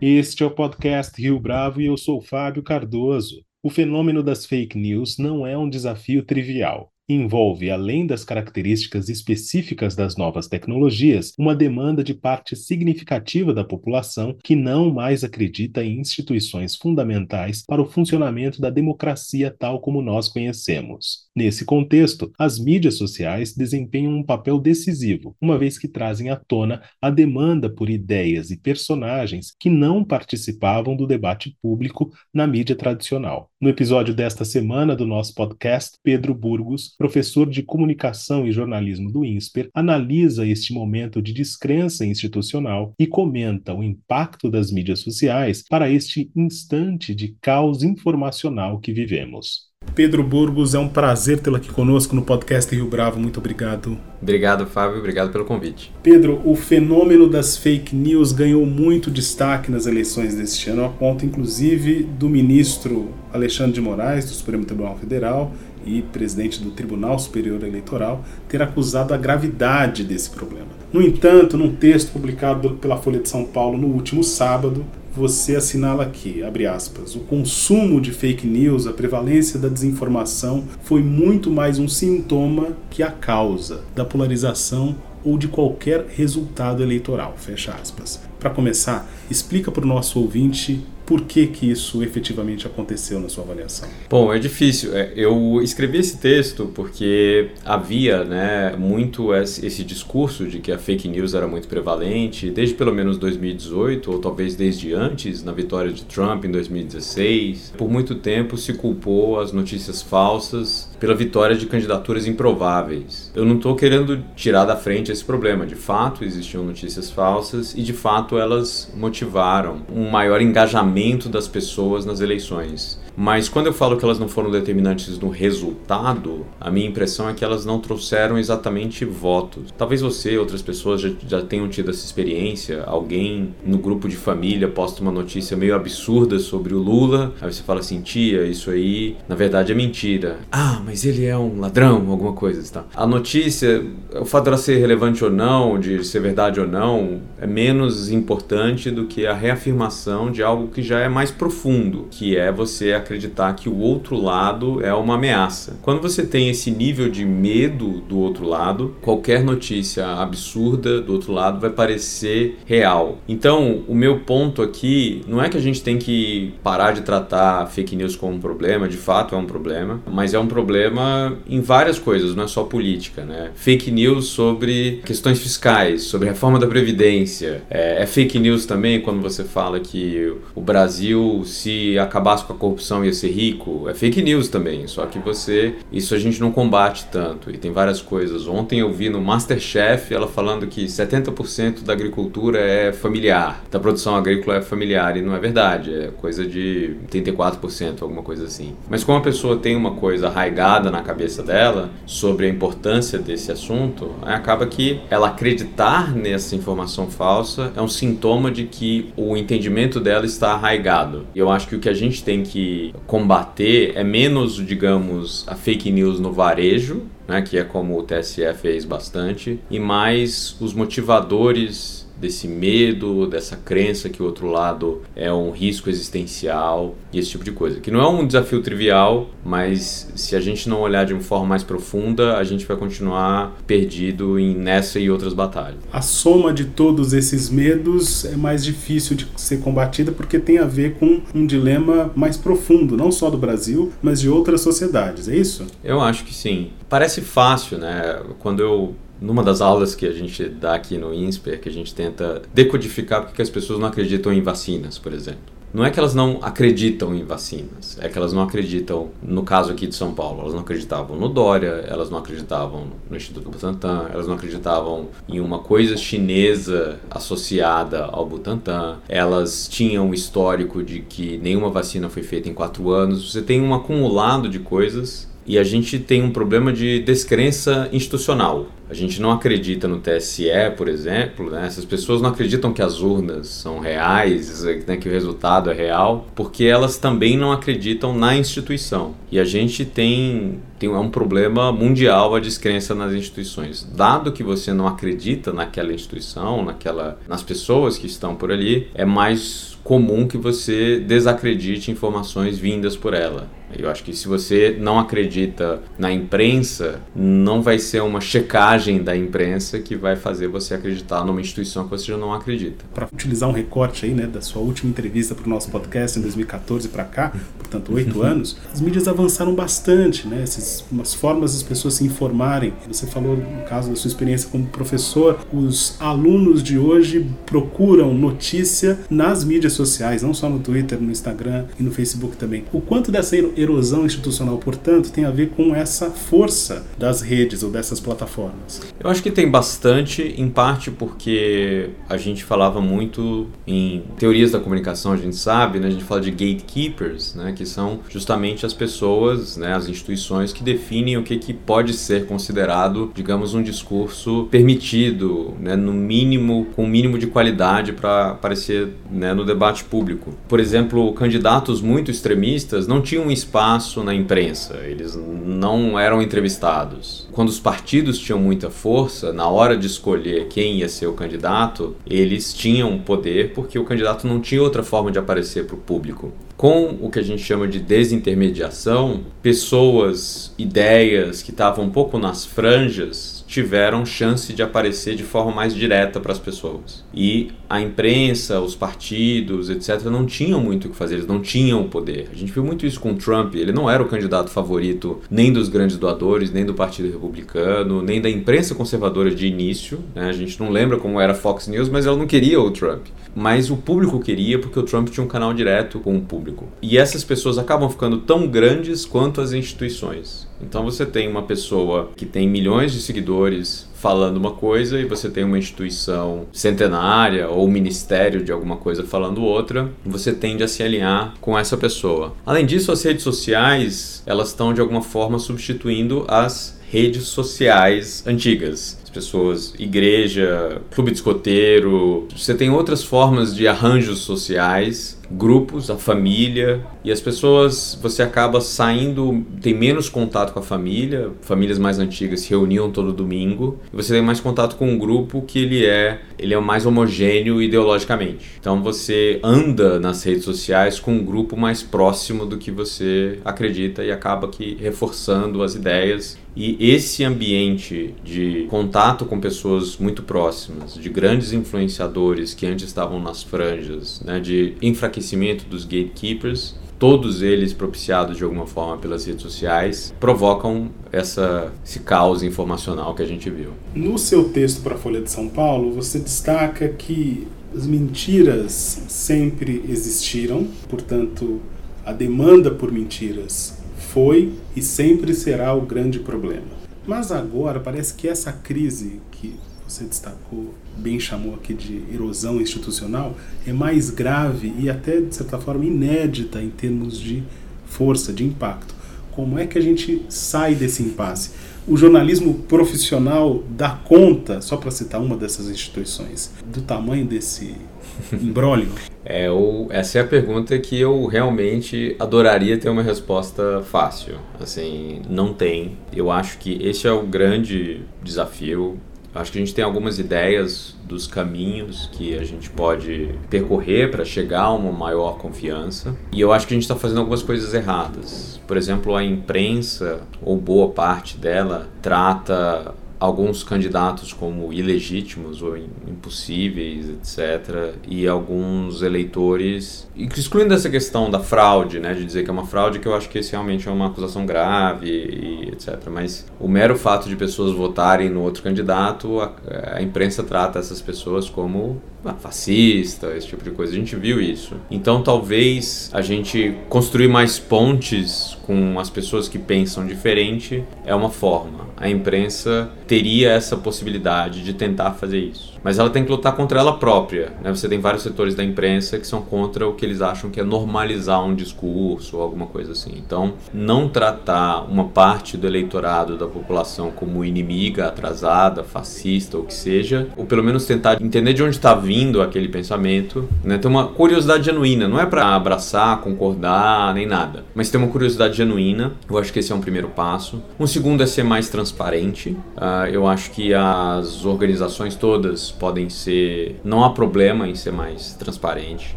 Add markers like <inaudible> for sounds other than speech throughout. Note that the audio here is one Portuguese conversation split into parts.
Este é o podcast Rio Bravo e eu sou Fábio Cardoso. O fenômeno das fake news não é um desafio trivial envolve, além das características específicas das novas tecnologias, uma demanda de parte significativa da população que não mais acredita em instituições fundamentais para o funcionamento da democracia tal como nós conhecemos. Nesse contexto, as mídias sociais desempenham um papel decisivo, uma vez que trazem à tona a demanda por ideias e personagens que não participavam do debate público na mídia tradicional. No episódio desta semana do nosso podcast, Pedro Burgos professor de comunicação e jornalismo do INSPER, analisa este momento de descrença institucional e comenta o impacto das mídias sociais para este instante de caos informacional que vivemos. Pedro Burgos, é um prazer tê-lo aqui conosco no podcast Rio Bravo. Muito obrigado. Obrigado, Fábio. Obrigado pelo convite. Pedro, o fenômeno das fake news ganhou muito destaque nas eleições deste ano, a ponto, inclusive, do ministro Alexandre de Moraes, do Supremo Tribunal Federal, e presidente do Tribunal Superior Eleitoral, ter acusado a gravidade desse problema. No entanto, num texto publicado pela Folha de São Paulo no último sábado, você assinala aqui, abre aspas, o consumo de fake news, a prevalência da desinformação foi muito mais um sintoma que a causa da polarização ou de qualquer resultado eleitoral, fecha aspas. Para começar, explica para o nosso ouvinte por que, que isso efetivamente aconteceu na sua avaliação? Bom, é difícil. É, eu escrevi esse texto porque havia né, muito esse discurso de que a fake news era muito prevalente, desde pelo menos 2018, ou talvez desde antes, na vitória de Trump em 2016. Por muito tempo se culpou as notícias falsas pela vitória de candidaturas improváveis. Eu não estou querendo tirar da frente esse problema. De fato, existiam notícias falsas e, de fato, elas motivaram um maior engajamento das pessoas nas eleições. Mas quando eu falo que elas não foram determinantes no resultado, a minha impressão é que elas não trouxeram exatamente votos. Talvez você e outras pessoas já, já tenham tido essa experiência. Alguém no grupo de família posta uma notícia meio absurda sobre o Lula, aí você fala assim: tia, isso aí na verdade é mentira. Ah, mas ele é um ladrão, alguma coisa. Tá? A notícia, o fato dela ser relevante ou não, de ser verdade ou não, é menos importante do que a reafirmação de algo que já é mais profundo, que é você acreditar que o outro lado é uma ameaça. Quando você tem esse nível de medo do outro lado, qualquer notícia absurda do outro lado vai parecer real. Então, o meu ponto aqui não é que a gente tem que parar de tratar fake news como um problema, de fato é um problema, mas é um problema em várias coisas, não é só política, né? Fake news sobre questões fiscais, sobre reforma da previdência, é, é fake news também quando você fala que o Brasil, se acabasse com a corrupção, ia ser rico. É fake news também, só que você. Isso a gente não combate tanto. E tem várias coisas. Ontem eu vi no Masterchef ela falando que 70% da agricultura é familiar, da produção agrícola é familiar. E não é verdade, é coisa de 84%, alguma coisa assim. Mas como a pessoa tem uma coisa arraigada na cabeça dela sobre a importância desse assunto, acaba que ela acreditar nessa informação falsa é um sintoma de que o entendimento dela está arraigado. E eu acho que o que a gente tem que combater é menos, digamos, a fake news no varejo, né, que é como o TSE fez bastante, e mais os motivadores desse medo, dessa crença que o outro lado é um risco existencial e esse tipo de coisa. Que não é um desafio trivial, mas se a gente não olhar de uma forma mais profunda, a gente vai continuar perdido em nessa e outras batalhas. A soma de todos esses medos é mais difícil de ser combatida porque tem a ver com um dilema mais profundo, não só do Brasil, mas de outras sociedades, é isso? Eu acho que sim. Parece fácil, né? Quando eu numa das aulas que a gente dá aqui no INSPER, que a gente tenta decodificar porque as pessoas não acreditam em vacinas, por exemplo. Não é que elas não acreditam em vacinas, é que elas não acreditam, no caso aqui de São Paulo, elas não acreditavam no Dória, elas não acreditavam no Instituto Butantan, elas não acreditavam em uma coisa chinesa associada ao Butantan, elas tinham um histórico de que nenhuma vacina foi feita em quatro anos. Você tem um acumulado de coisas e a gente tem um problema de descrença institucional. A gente não acredita no TSE, por exemplo, né? essas pessoas não acreditam que as urnas são reais, né? que o resultado é real, porque elas também não acreditam na instituição. E a gente tem, tem um problema mundial a descrença nas instituições. Dado que você não acredita naquela instituição, naquela, nas pessoas que estão por ali, é mais comum que você desacredite informações vindas por ela. Eu acho que se você não acredita na imprensa, não vai ser uma checagem da imprensa que vai fazer você acreditar numa instituição que você já não acredita. Para utilizar um recorte aí, né, da sua última entrevista para o nosso podcast em 2014 para cá, portanto oito anos, as mídias avançaram bastante, né, essas umas formas das pessoas se informarem. Você falou no caso da sua experiência como professor, os alunos de hoje procuram notícia nas mídias sociais, não só no Twitter, no Instagram e no Facebook também. O quanto dessa erosão institucional, portanto, tem a ver com essa força das redes ou dessas plataformas? Eu acho que tem bastante, em parte porque a gente falava muito em teorias da comunicação, a gente sabe, né? a gente fala de gatekeepers, né? que são justamente as pessoas, né? as instituições que definem o que, que pode ser considerado, digamos, um discurso permitido, né? no mínimo, com o mínimo de qualidade para aparecer né? no debate público. Por exemplo, candidatos muito extremistas não tinham espaço na imprensa, eles não eram entrevistados. Quando os partidos tinham muita força, na hora de escolher quem ia ser o candidato, eles tinham poder porque o candidato não tinha outra forma de aparecer para o público. Com o que a gente chama de desintermediação, pessoas, ideias que estavam um pouco nas franjas tiveram chance de aparecer de forma mais direta para as pessoas. E a imprensa, os partidos, etc., não tinham muito o que fazer, eles não tinham o poder. A gente viu muito isso com Trump, ele não era o candidato favorito nem dos grandes doadores, nem do Partido Republicano, nem da imprensa conservadora de início. Né? A gente não lembra como era Fox News, mas ela não queria o Trump. Mas o público queria porque o Trump tinha um canal direto com o público. E essas pessoas acabam ficando tão grandes quanto as instituições. Então você tem uma pessoa que tem milhões de seguidores falando uma coisa e você tem uma instituição centenária ou ministério de alguma coisa falando outra, você tende a se alinhar com essa pessoa. Além disso, as redes sociais, elas estão de alguma forma substituindo as redes sociais antigas as pessoas, igreja, clube de escoteiro. Você tem outras formas de arranjos sociais grupos, a família, e as pessoas, você acaba saindo, tem menos contato com a família, famílias mais antigas se reuniam todo domingo, e você tem mais contato com um grupo que ele é, ele é mais homogêneo ideologicamente. Então você anda nas redes sociais com um grupo mais próximo do que você acredita e acaba que reforçando as ideias e esse ambiente de contato com pessoas muito próximas, de grandes influenciadores que antes estavam nas franjas, né, de enfraquecimento dos gatekeepers, todos eles propiciados de alguma forma pelas redes sociais, provocam essa, esse caos informacional que a gente viu. No seu texto para a Folha de São Paulo, você destaca que as mentiras sempre existiram, portanto, a demanda por mentiras foi e sempre será o grande problema. Mas agora parece que essa crise que você destacou, bem chamou aqui de erosão institucional, é mais grave e até, de certa forma, inédita em termos de força, de impacto. Como é que a gente sai desse impasse? O jornalismo profissional dá conta, só para citar uma dessas instituições, do tamanho desse <laughs> imbróglio? É, essa é a pergunta que eu realmente adoraria ter uma resposta fácil. Assim, não tem. Eu acho que esse é o grande desafio Acho que a gente tem algumas ideias dos caminhos que a gente pode percorrer para chegar a uma maior confiança. E eu acho que a gente está fazendo algumas coisas erradas. Por exemplo, a imprensa, ou boa parte dela, trata alguns candidatos como ilegítimos ou impossíveis, etc. E alguns eleitores, excluindo essa questão da fraude, né, de dizer que é uma fraude, que eu acho que esse realmente é uma acusação grave, e etc. Mas o mero fato de pessoas votarem no outro candidato, a, a imprensa trata essas pessoas como fascista, esse tipo de coisa. A gente viu isso. Então talvez a gente construir mais pontes com as pessoas que pensam diferente é uma forma a imprensa teria essa possibilidade de tentar fazer isso. Mas ela tem que lutar contra ela própria. Né? Você tem vários setores da imprensa que são contra o que eles acham que é normalizar um discurso ou alguma coisa assim. Então, não tratar uma parte do eleitorado da população como inimiga, atrasada, fascista ou que seja, ou pelo menos tentar entender de onde está vindo aquele pensamento, né? ter uma curiosidade genuína. Não é para abraçar, concordar, nem nada, mas ter uma curiosidade genuína. Eu acho que esse é um primeiro passo. Um segundo é ser mais transparente. Uh, eu acho que as organizações todas podem ser. Não há problema em ser mais transparente.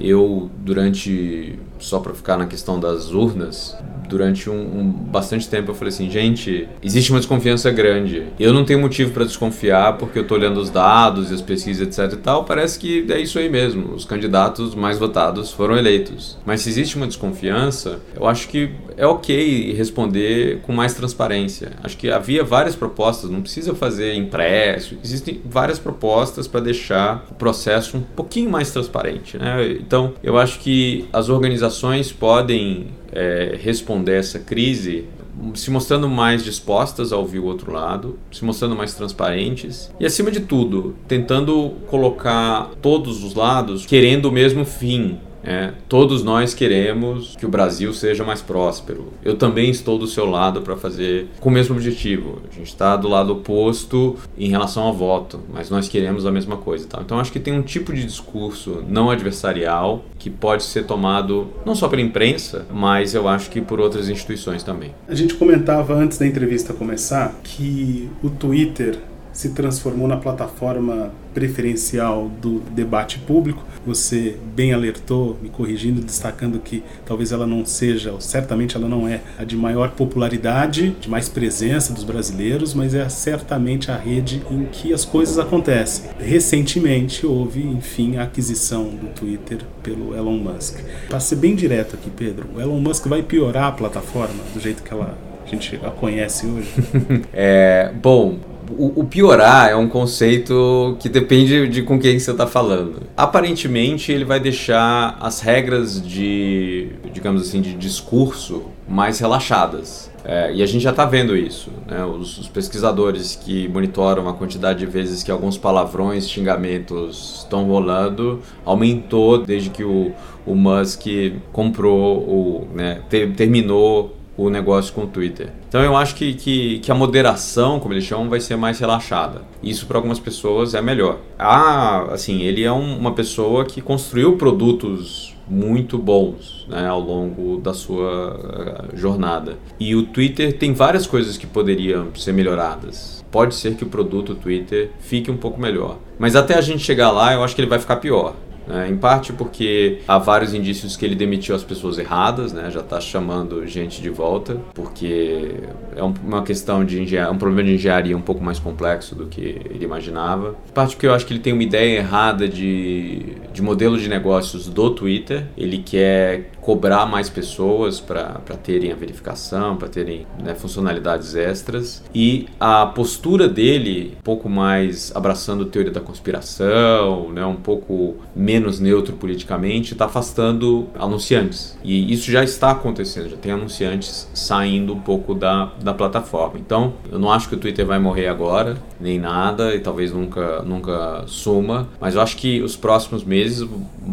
Eu, durante. Só para ficar na questão das urnas, durante um, um, bastante tempo eu falei assim, gente, existe uma desconfiança grande. Eu não tenho motivo para desconfiar porque eu tô olhando os dados e as pesquisas, etc e tal. Parece que é isso aí mesmo. Os candidatos mais votados foram eleitos. Mas se existe uma desconfiança, eu acho que é ok responder com mais transparência. Acho que havia várias propostas, não precisa fazer impresso. Existem várias propostas para deixar o processo um pouquinho mais transparente, né? Então, eu acho que as organizações podem é, responder essa crise se mostrando mais dispostas a ouvir o outro lado, se mostrando mais transparentes e, acima de tudo, tentando colocar todos os lados querendo o mesmo fim, é, todos nós queremos que o Brasil seja mais próspero. Eu também estou do seu lado para fazer com o mesmo objetivo. A gente está do lado oposto em relação ao voto, mas nós queremos a mesma coisa. Tá? Então acho que tem um tipo de discurso não adversarial que pode ser tomado não só pela imprensa, mas eu acho que por outras instituições também. A gente comentava antes da entrevista começar que o Twitter se transformou na plataforma preferencial do debate público. Você bem alertou, me corrigindo, destacando que talvez ela não seja, ou certamente ela não é, a de maior popularidade, de mais presença dos brasileiros, mas é certamente a rede em que as coisas acontecem. Recentemente houve, enfim, a aquisição do Twitter pelo Elon Musk. Para ser bem direto aqui, Pedro, o Elon Musk vai piorar a plataforma do jeito que ela a gente a conhece hoje? <laughs> é, bom, o, piorar é um conceito que depende de com quem você está falando. Aparentemente, ele vai deixar as regras de, digamos assim, de discurso mais relaxadas. É, e a gente já está vendo isso. Né? Os, os, pesquisadores que monitoram a quantidade de vezes que alguns palavrões, xingamentos estão rolando, aumentou desde que o, o Musk comprou, o, né, ter, terminou o negócio com o Twitter. Então eu acho que, que, que, a moderação, como eles chamam, vai ser mais relaxada. Isso para algumas pessoas é melhor. Ah, assim, ele é um, uma pessoa que construiu produtos muito bons né, ao longo da sua uh, jornada. E o Twitter tem várias coisas que poderiam ser melhoradas. Pode ser que o produto Twitter fique um pouco melhor. Mas até a gente chegar lá, eu acho que ele vai ficar pior. Né? Em parte porque há vários indícios que ele demitiu as pessoas erradas, né? já está chamando gente de volta, porque é uma questão de engenharia, um problema de engenharia um pouco mais complexo do que ele imaginava. Em parte porque eu acho que ele tem uma ideia errada de, de modelo de negócios do Twitter. Ele quer cobrar mais pessoas para terem a verificação, para terem né, funcionalidades extras. E a postura dele, um pouco mais abraçando a teoria da conspiração, né, um pouco menos neutro politicamente, está afastando anunciantes. E isso já está acontecendo, já tem anunciantes saindo um pouco da, da plataforma. Então, eu não acho que o Twitter vai morrer agora, nem nada, e talvez nunca, nunca suma, mas eu acho que os próximos meses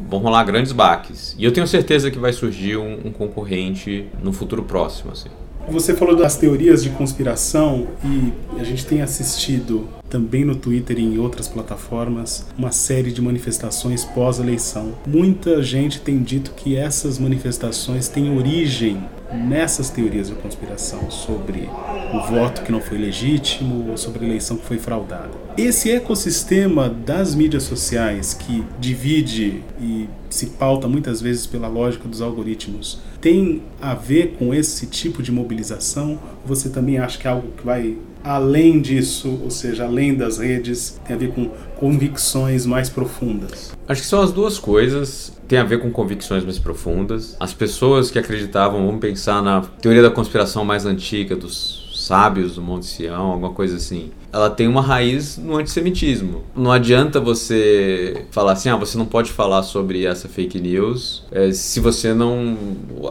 vão rolar grandes baques. E eu tenho certeza que vai surgir surgir um, um concorrente no futuro próximo. Assim. Você falou das teorias de conspiração e a gente tem assistido também no Twitter e em outras plataformas uma série de manifestações pós-eleição. Muita gente tem dito que essas manifestações têm origem nessas teorias de conspiração sobre o voto que não foi legítimo ou sobre a eleição que foi fraudada. Esse ecossistema das mídias sociais que divide e se pauta muitas vezes pela lógica dos algoritmos tem a ver com esse tipo de mobilização? Você também acha que é algo que vai além disso, ou seja, além das redes, tem a ver com convicções mais profundas? Acho que são as duas coisas. Tem a ver com convicções mais profundas. As pessoas que acreditavam, vamos pensar na teoria da conspiração mais antiga dos sábios do Monte Sião, alguma coisa assim ela tem uma raiz no antissemitismo. Não adianta você falar assim, ah, você não pode falar sobre essa fake news é, se você não.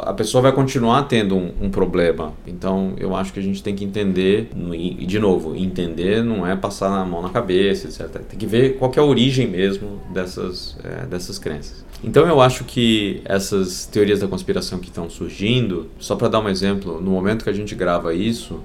A pessoa vai continuar tendo um, um, problema. Então eu acho que a gente tem que entender, e de novo, entender não é passar a mão na cabeça, etc. Tem que ver qual que é a origem mesmo dessas, é, dessas crenças. Então eu acho que essas teorias da conspiração que estão surgindo, só para dar um exemplo, no momento que a gente grava isso,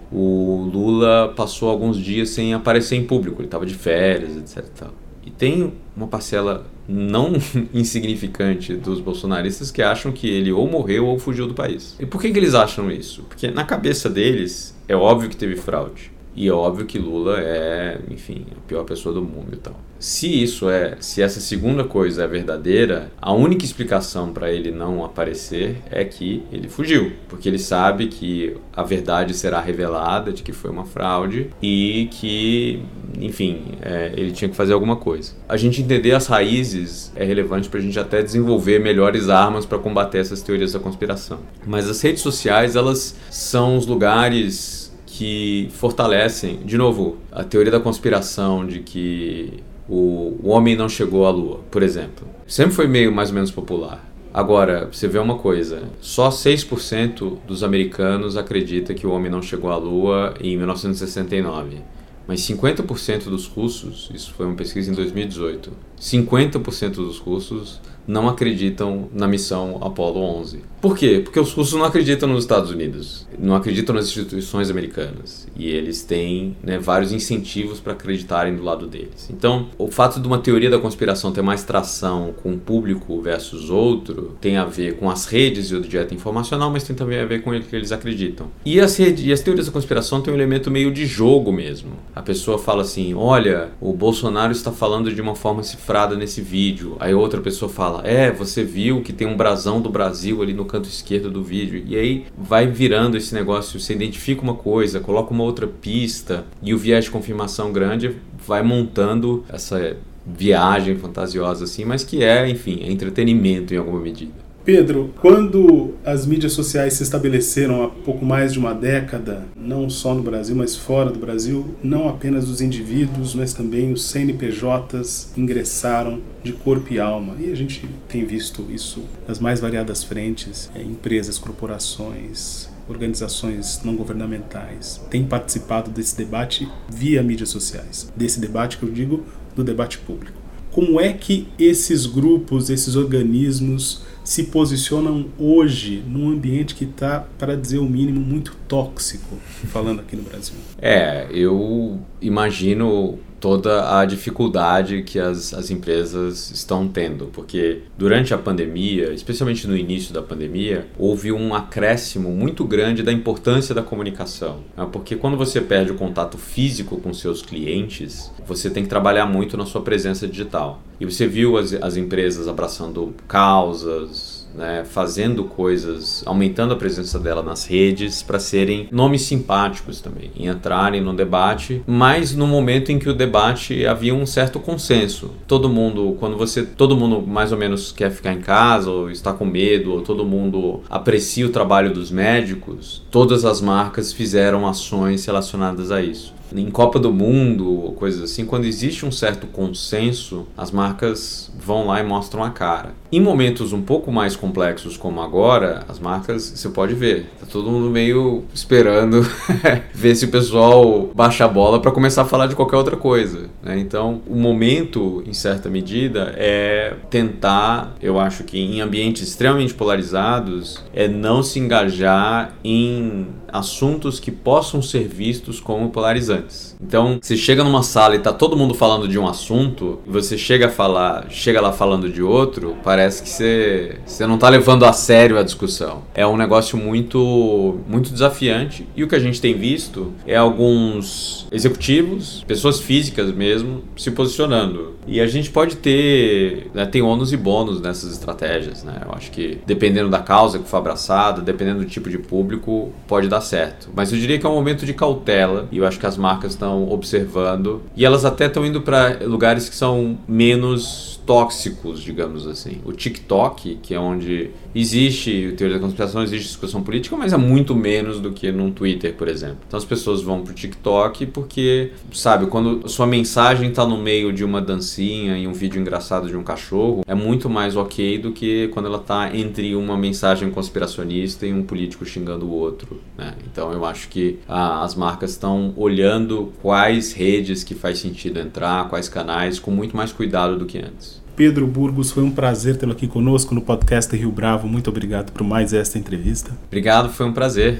Lula passou alguns dias sem aparecer em público, ele estava de férias, etc. E tem uma parcela não <laughs> insignificante dos bolsonaristas que acham que ele ou morreu ou fugiu do país. E por que, que eles acham isso? Porque na cabeça deles é óbvio que teve fraude. E é óbvio que Lula é, enfim, a pior pessoa do mundo e tal. Se isso é, se essa segunda coisa é verdadeira, a única explicação para ele não aparecer é que ele fugiu, porque ele sabe que a verdade será revelada de que foi uma fraude e que, enfim, é, ele tinha que fazer alguma coisa. A gente entender as raízes é relevante para a gente até desenvolver melhores armas para combater essas teorias da conspiração. Mas as redes sociais, elas são os lugares que fortalecem, de novo, a teoria da conspiração de que o, o homem não chegou à Lua, por exemplo. Sempre foi meio mais ou menos popular. Agora, você vê uma coisa: só 6% dos americanos acredita que o homem não chegou à Lua em 1969. Mas 50% dos russos, isso foi uma pesquisa em 2018, 50% dos russos não acreditam na missão Apollo 11. Por quê? Porque os russos não acreditam nos Estados Unidos, não acreditam nas instituições americanas e eles têm né, vários incentivos para acreditarem do lado deles. Então, o fato de uma teoria da conspiração ter mais tração com um público versus outro tem a ver com as redes e o dieta informacional, mas tem também a ver com o que eles acreditam. E as, redes, e as teorias da conspiração têm um elemento meio de jogo mesmo. A pessoa fala assim: olha, o Bolsonaro está falando de uma forma cifrada nesse vídeo. Aí outra pessoa fala fala: É, você viu que tem um brasão do Brasil ali no canto esquerdo do vídeo. E aí vai virando esse negócio, você identifica uma coisa, coloca uma outra pista e o viés de confirmação grande vai montando essa viagem fantasiosa assim, mas que é, enfim, é entretenimento em alguma medida. Pedro, quando as mídias sociais se estabeleceram há pouco mais de uma década, não só no Brasil, mas fora do Brasil, não apenas os indivíduos, mas também os CNPJs ingressaram de corpo e alma. E a gente tem visto isso nas mais variadas frentes, é, empresas, corporações, organizações não governamentais têm participado desse debate via mídias sociais. Desse debate que eu digo, do debate público. Como é que esses grupos, esses organismos se posicionam hoje num ambiente que está, para dizer o mínimo, muito tóxico, falando aqui no Brasil? É, eu imagino toda a dificuldade que as, as empresas estão tendo, porque durante a pandemia, especialmente no início da pandemia, houve um acréscimo muito grande da importância da comunicação. Né? Porque quando você perde o contato físico com seus clientes, você tem que trabalhar muito na sua presença digital. E você viu as, as empresas abraçando causas, né, fazendo coisas, aumentando a presença dela nas redes para serem nomes simpáticos também, e entrarem no debate, mas no momento em que o debate havia um certo consenso. Todo mundo, quando você, todo mundo mais ou menos quer ficar em casa ou está com medo, ou todo mundo aprecia o trabalho dos médicos, todas as marcas fizeram ações relacionadas a isso em Copa do Mundo ou coisas assim, quando existe um certo consenso, as marcas vão lá e mostram a cara. Em momentos um pouco mais complexos como agora, as marcas, você pode ver, tá todo mundo meio esperando <laughs> ver se o pessoal baixa a bola para começar a falar de qualquer outra coisa. Né? Então, o momento, em certa medida, é tentar, eu acho que em ambientes extremamente polarizados, é não se engajar em assuntos que possam ser vistos como polarizantes. Então, você chega numa sala e tá todo mundo falando de um assunto, você chega a falar, chega lá falando de outro, parece que você, não tá levando a sério a discussão. É um negócio muito muito desafiante e o que a gente tem visto é alguns executivos, pessoas físicas mesmo, se posicionando. E a gente pode ter, né, tem ônus e bônus nessas estratégias, né? Eu acho que dependendo da causa que for abraçada, dependendo do tipo de público, pode dar certo. Mas eu diria que é um momento de cautela e eu acho que as marcas estão observando e elas até estão indo para lugares que são menos tóxicos, digamos assim. O TikTok, que é onde existe teoria da conspiração, existe discussão política, mas é muito menos do que num Twitter, por exemplo. Então as pessoas vão pro TikTok porque, sabe, quando sua mensagem está no meio de uma dancinha e um vídeo engraçado de um cachorro, é muito mais ok do que quando ela está entre uma mensagem conspiracionista e um político xingando o outro. Né? Então eu acho que ah, as marcas estão olhando quais redes que faz sentido entrar, quais canais, com muito mais cuidado do que antes. Pedro Burgos, foi um prazer tê-lo aqui conosco no podcast Rio Bravo. Muito obrigado por mais esta entrevista. Obrigado, foi um prazer.